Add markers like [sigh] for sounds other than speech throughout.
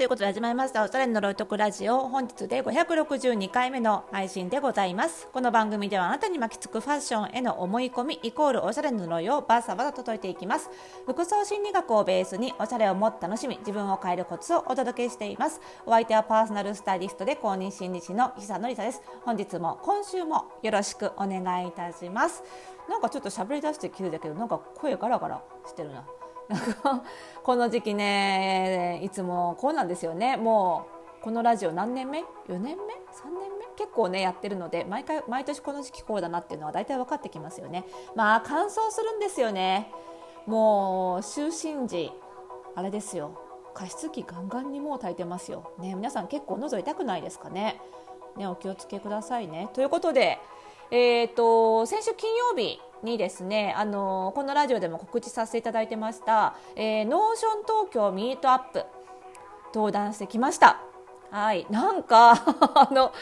ということで始まりました。おしゃれの呪いとくラジオ。本日で562回目の配信でございます。この番組ではあなたに巻きつくファッションへの思い込みイコールおしゃれの呪いをバサバサと解いていきます。服装心理学をベースにおしゃれをもっと楽しみ自分を変えるコツをお届けしています。お相手はパーソナルスタイリストで公認心理師の久野里沙です。本日も今週もよろしくお願いいたします。なんかちょっと喋り出して気づいたけどなんか声ガラガラしてるな。[laughs] この時期ねいつもこうなんですよね。もうこのラジオ何年目？4年目？3年目？結構ねやってるので毎回毎年この時期こうだなっていうのは大体分かってきますよね。まあ乾燥するんですよね。もう就寝時あれですよ。加湿器ガンガンにもう炊いてますよ。ね皆さん結構喉痛くないですかね？ねお気をつけくださいね。ということでえーと、先週金曜日にですねあのこのラジオでも告知させていただいてました、えー、 Notion Tokyo Meetup登壇してきました。はい。なんか [laughs] あの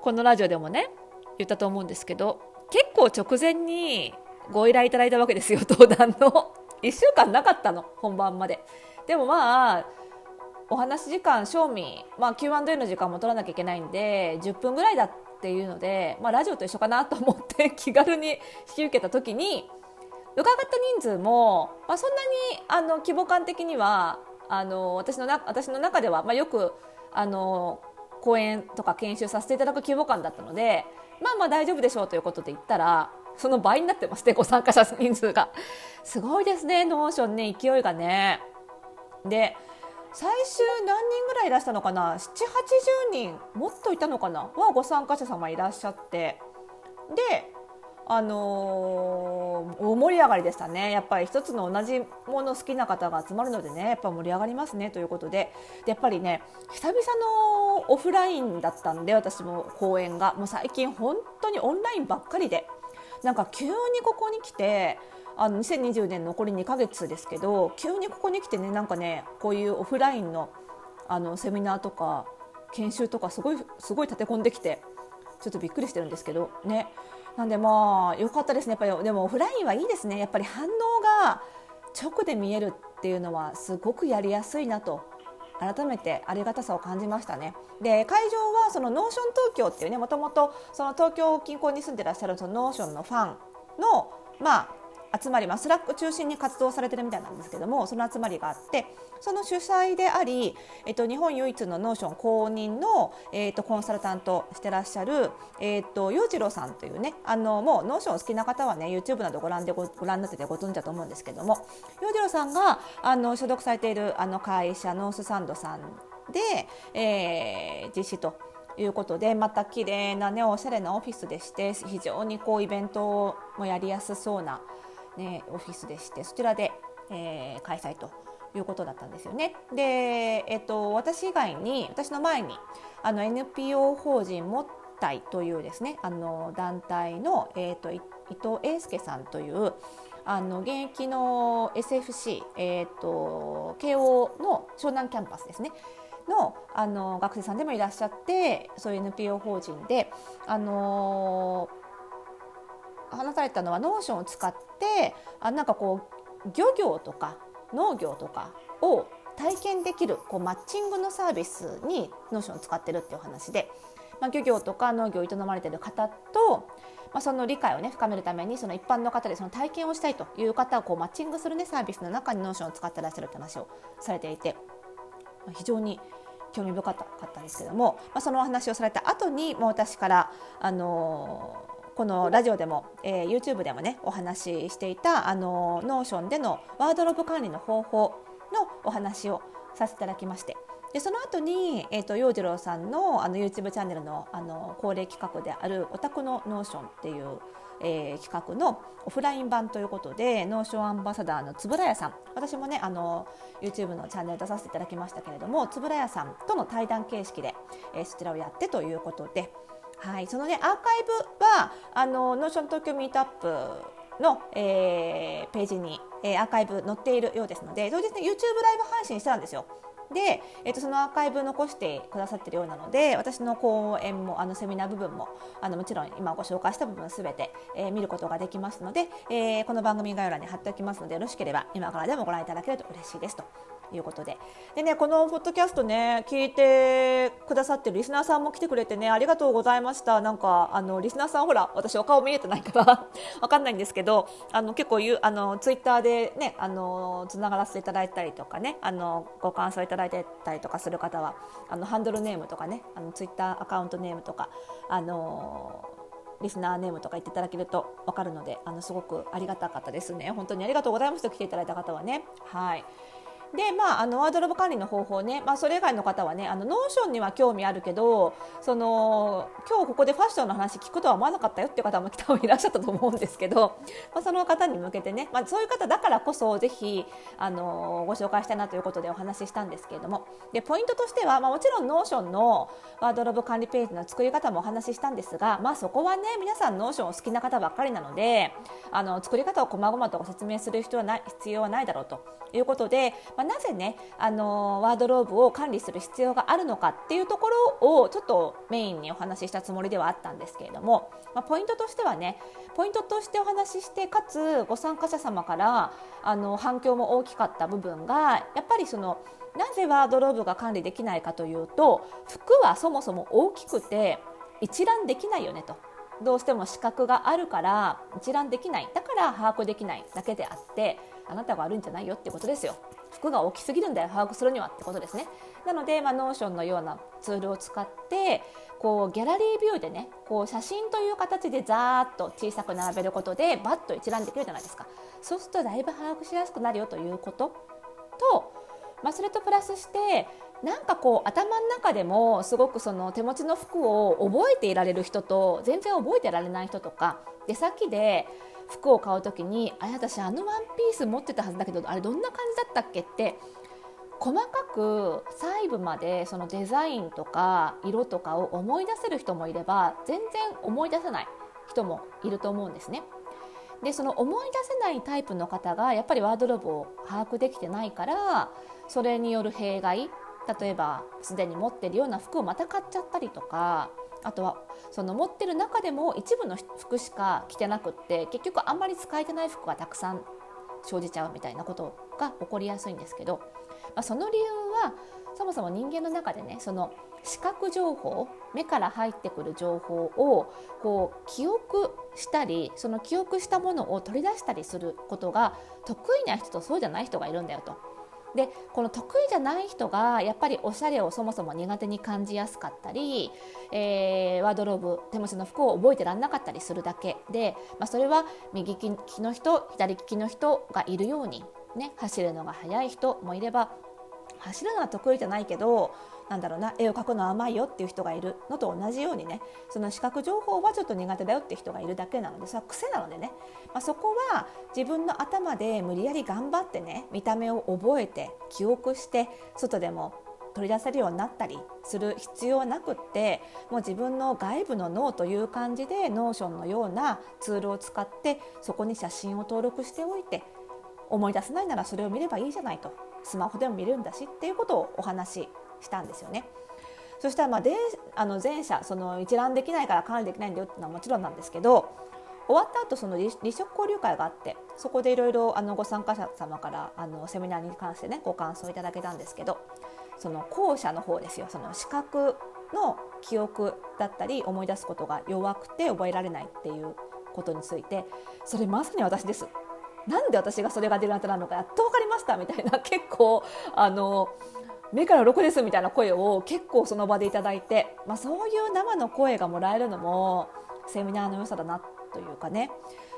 このラジオでもね言ったと思うんですけど結構直前にご依頼いただいたわけですよ登壇の。1週間なかったの本番まで。でもまあお話時間賞味、まあ、Q&A の時間も取らなきゃいけないんで10分ぐらいだっていうので、まあ、ラジオと一緒かなと思って [laughs] 気軽に引き受けた時に伺った人数も、まあ、そんなにあの規模感的にはあの私のな私の中では、まあ、よくあの講演とか研修させていただく規模感だったのでまあまあ大丈夫でしょうということで言ったらその倍になってますねご参加者人数が。すごいですね Notion ね勢いがね。で最終何人ぐらいいらしたのかな？780人もっといたのかな？はご参加者様いらっしゃって。であのー、大盛り上がりでしたね。やっぱり一つの同じもの好きな方が集まるのでねやっぱ盛り上がりますねということでで。やっぱりね久々のオフラインだったんで私も公演が。もう最近本当にオンラインばっかりで。なんか急にここに来てあの2020年残り2ヶ月ですけど急にここに来てねなんかねこういうオフラインのあのセミナーとか研修とかすごいすごい立て込んできてちょっとびっくりしてるんですけどね。なんでまあ良かったですね。やっぱりでもオフラインはいいですね。やっぱり反応が直で見えるっていうのはすごくやりやすいなと改めてありがたさを感じましたね。で会場はその Notion 東京っていうねもともとその東京近郊に住んでらっしゃるその Notion のファンのまあ集まり、まあ、 Slack 中心に活動されてるみたいなんですけどもその集まりがあってその主催であり、えっと、日本唯一の Notion 公認の、えっと、コンサルタントしてらっしゃる、えっと、洋次郎さんというねあのもう Notion 好きな方はね YouTube などご覧でごご覧になっててご存知だと思うんですけども洋次郎さんがあの所属されているあの会社ノースサンドさんで、えー、実施と。いうことでまた綺麗なねおしゃれなオフィスでして非常にこうイベントもやりやすそうなね、オフィスでしてそちらで、えー、開催ということだったんですよね。で、えっと、私以外に私の前にあの NPO 法人もったいというですねあの団体の、えーと、伊藤英介さんというあの現役の SFC、えーと、慶応の湘南キャンパスですねのあの学生さんでもいらっしゃってそういう NPO 法人で、あの話されたのは Notion を使ってあなんかこう漁業とか農業とかを体験できるこうマッチングのサービスに Notion を使ってるっていう話で、まあ、漁業とか農業を営まれてる方と、まあ、その理解をね深めるためにその一般の方でその体験をしたいという方をこうマッチングする、ね、サービスの中に Notion を使ってらっしゃるって話をされていて、まあ、非常に興味深かったんですけども、まあ、そのお話をされた後にもう私からあのこのラジオでも、えー、YouTube でもねお話ししていたあの Notion でのワードローブ管理の方法のお話をさせていただきましてでその後に、えーと、洋次郎さんのあの YouTube チャンネルのあの恒例企画である「オタクのノーション」っていう、えー、企画のオフライン版ということで Notion アンバサダーの円谷さん私もねあの YouTube のチャンネル出させていただきましたけれども円谷さんとの対談形式で、えー、そちらをやってということで。はい、そのねアーカイブはあの Notion 東京ミートアップの、えー、ページに、えー、アーカイブ載っているようですので当日ね YouTube ライブ配信したんですよ。で、えーと、そのアーカイブ残してくださってるようなので私の講演もあのセミナー部分もあのもちろん今ご紹介した部分すべて、えー、見ることができますので、えー、この番組概要欄に貼っておきますのでよろしければ今からでもご覧いただけると嬉しいですということで。でねこのポッドキャストね聞いてくださってるリスナーさんも来てくれてねありがとうございました。なんかあのリスナーさんほら私お顔見えてないから [laughs] わかんないんですけどあの結構ゆあのツイッターでねあのつながらせていただいたりとかねあのご感想いただいてたりとかする方はあのハンドルネームとかねあのツイッターアカウントネームとかあのリスナーネームとか言っていただけると分かるのであのすごくありがたかったですね。本当にありがとうございますと来ていただいた方はね。はい。でまあ、あのワードローブ管理の方法ね、まあ、それ以外の方はねあの Notion には興味あるけどその今日ここでファッションの話聞くとは思わなかったよっていう方も多分いらっしゃったと思うんですけど、まあ、その方に向けてね、まあ、そういう方だからこそぜひあのご紹介したいなということでお話ししたんですけれども。でポイントとしては、まあ、もちろん Notion のワードローブ管理ページの作り方もお話ししたんですが、まあ、そこはね皆さん Notion を好きな方ばっかりなのであの作り方を細々とご説明する必要はない必要はないだろうということで、まあ、なぜねあのワードローブを管理する必要があるのかっていうところをちょっとメインにお話ししたつもりではあったんですけれども、まあ、ポイントとしてはねポイントとしてお話ししてかつご参加者様からあの反響も大きかった部分がやっぱりそのなぜワードローブが管理できないかというと服はそもそも大きくて一覧できないよねと。どうしても死角があるから一覧できない。だから把握できないだけであってあなたが悪いんじゃないよってことですよ。服が大きすぎるんだよ把握するにはってことですね。なので、まあ、 Notion のようなツールを使ってこうギャラリービューでねこう写真という形でざーっと小さく並べることでバッと一覧できるじゃないですか。そうするとだいぶ把握しやすくなるよということと、まあ、それとプラスしてなんかこう頭の中でもすごくその手持ちの服を覚えていられる人と全然覚えてられない人とか出先で服を買う時にあ私あのワンピース持ってたはずだけどあれどんな感じだったっけって細かく細部までそのデザインとか色とかを思い出せる人もいれば全然思い出せない人もいると思うんですね。でその思い出せないタイプの方がやっぱりワードローブを把握できてないからそれによる弊害例えばすでに持ってるような服をまた買っちゃったりとかあとはその持ってる中でも一部の服しか着てなくって結局あんまり使えてない服がたくさん生じちゃうみたいなことが起こりやすいんですけど、まあ、その理由はそもそも人間の中でねその視覚情報目から入ってくる情報をこう記憶したりその記憶したものを取り出したりすることが得意な人とそうじゃない人がいるんだよと。でこの得意じゃない人がやっぱりおしゃれをそもそも苦手に感じやすかったり、えー、ワードローブ手持ちの服を覚えてらんなかったりするだけで、まあ、それは右利きの人左利きの人がいるように、ね、走るのが速い人もいれば走るのは得意じゃないけどなんだろうな絵を描くの甘いよっていう人がいるのと同じようにねその視覚情報はちょっと苦手だよって人がいるだけなのでそれは癖なのでね、まあ、そこは自分の頭で無理やり頑張ってね見た目を覚えて記憶して外でも取り出せるようになったりする必要はなくってもう自分の外部の脳という感じで Notion のようなツールを使ってそこに写真を登録しておいて思い出せないならそれを見ればいいじゃないと。スマホでも見れるんだしっていうことをお話ししたんですよね。そしたらまあであの前者その一覧できないから管理できないんだよっていうのはもちろんなんですけど終わった後その離職交流会があってそこでいろいろご参加者様からあのセミナーに関してねご感想いただけたんですけどその後者の方ですよその視覚の記憶だったり思い出すことが弱くて覚えられないっていうことについてそれまさに私ですなんで私がそれが苦手なのかやっと分かりましたみたいな結構あの目から鱗ですみたいな声を結構その場でいただいて、まあ、そういう生の声がもらえるのもセミナーの良さだなというかね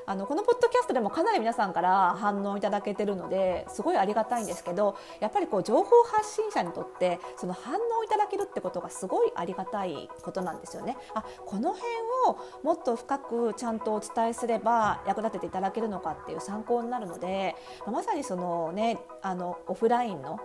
あのこのポッドキャストでもかなり皆さんから反応いただけてるのですごいありがたいんですけどやっぱりこう情報発信者にとってその反応いただけるってことがすごいありがたいことなんですよね。あこの辺をもっと深くちゃんとお伝えすれば役立てていただけるのかっていう参考になるのでまさにそのねあのオフラインの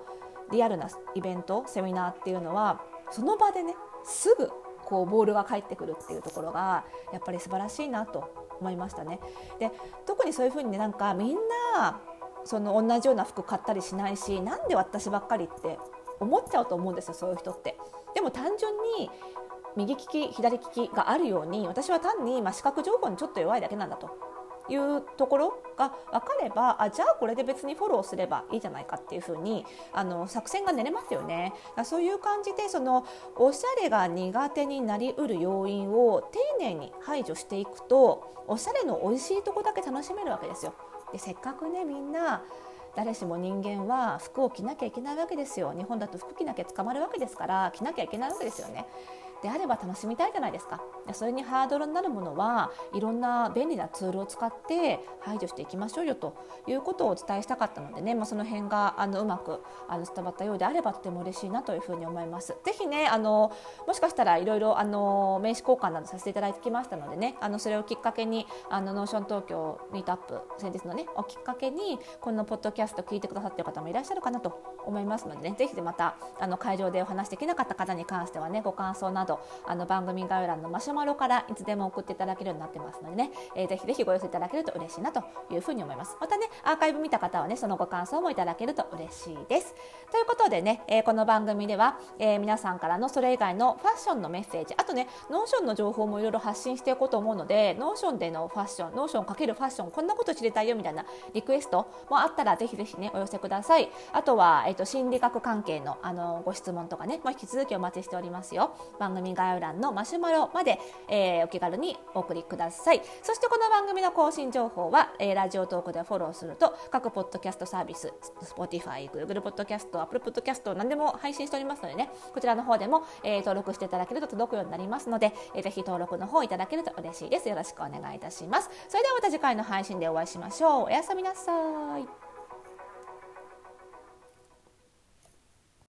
リアルなイベントセミナーっていうのはその場でねすぐこうボールが返ってくるっていうところがやっぱり素晴らしいなと思いましたね。で特にそういうふうにねなんかみんなその同じような服買ったりしないしなんで私ばっかりって思っちゃうと思うんですよそういう人って。でも単純に右利き左利きがあるように私は単にま視覚情報にちょっと弱いだけなんだというところが分かればあじゃあこれで別にフォローすればいいじゃないかっていうふうにあの作戦が練れますよね。そういう感じでそのおしゃれが苦手になりうる要因を丁寧に排除していくとおしゃれの美味しいとこだけ楽しめるわけですよ。でせっかくねみんな誰しも人間は服を着なきゃいけないわけですよ日本だと服着なきゃ捕まるわけですから着なきゃいけないわけですよねであれば楽しみたいじゃないですかそれにハードルになるものはいろんな便利なツールを使って排除していきましょうよということをお伝えしたかったのでね、まあ、その辺があのうまくあの伝わったようであればとても嬉しいなというふうに思います。ぜひねあのもしかしたらいろいろあの名刺交換などさせていただきましたのでねあのそれをきっかけにあの Notion 東京ミートアップ先日のねをきっかけにこのポッドキャスト聞いてくださっている方もいらっしゃるかなと思いますのでねぜひまたあの会場でお話できなかった方に関してはねご感想などあの番組概要欄のマシュマロからいつでも送っていただけるようになってますのでね、えー、ぜひぜひご寄せいただけると嬉しいなというふうに思います。またねアーカイブ見た方はねそのご感想もいただけると嬉しいです。ということでね、えー、この番組では、えー、皆さんからのそれ以外のファッションのメッセージあとね Notion の情報もいろいろ発信していこうと思うので Notion でのファッション Notion かけるファッションこんなこと知りたいよみたいなリクエストもあったらぜひぜひねお寄せください。あとは、えーと、心理学関係のあのご質問とかね、まあ、引き続きお待ちしておりますよ。番組概要欄のマシュマロまで、えー、お気軽にお送りください。そしてこの番組の更新情報は、えー、ラジオトークでフォローすると各ポッドキャストサービス Spotify、Google ポッドキャスト Apple ポッドキャスト何でも配信しておりますのでねこちらの方でも、えー、登録していただけると届くようになりますので、えー、ぜひ登録の方いただけると嬉しいです。よろしくお願いいたします。それではまた次回の配信でお会いしましょう。おやすみなさい。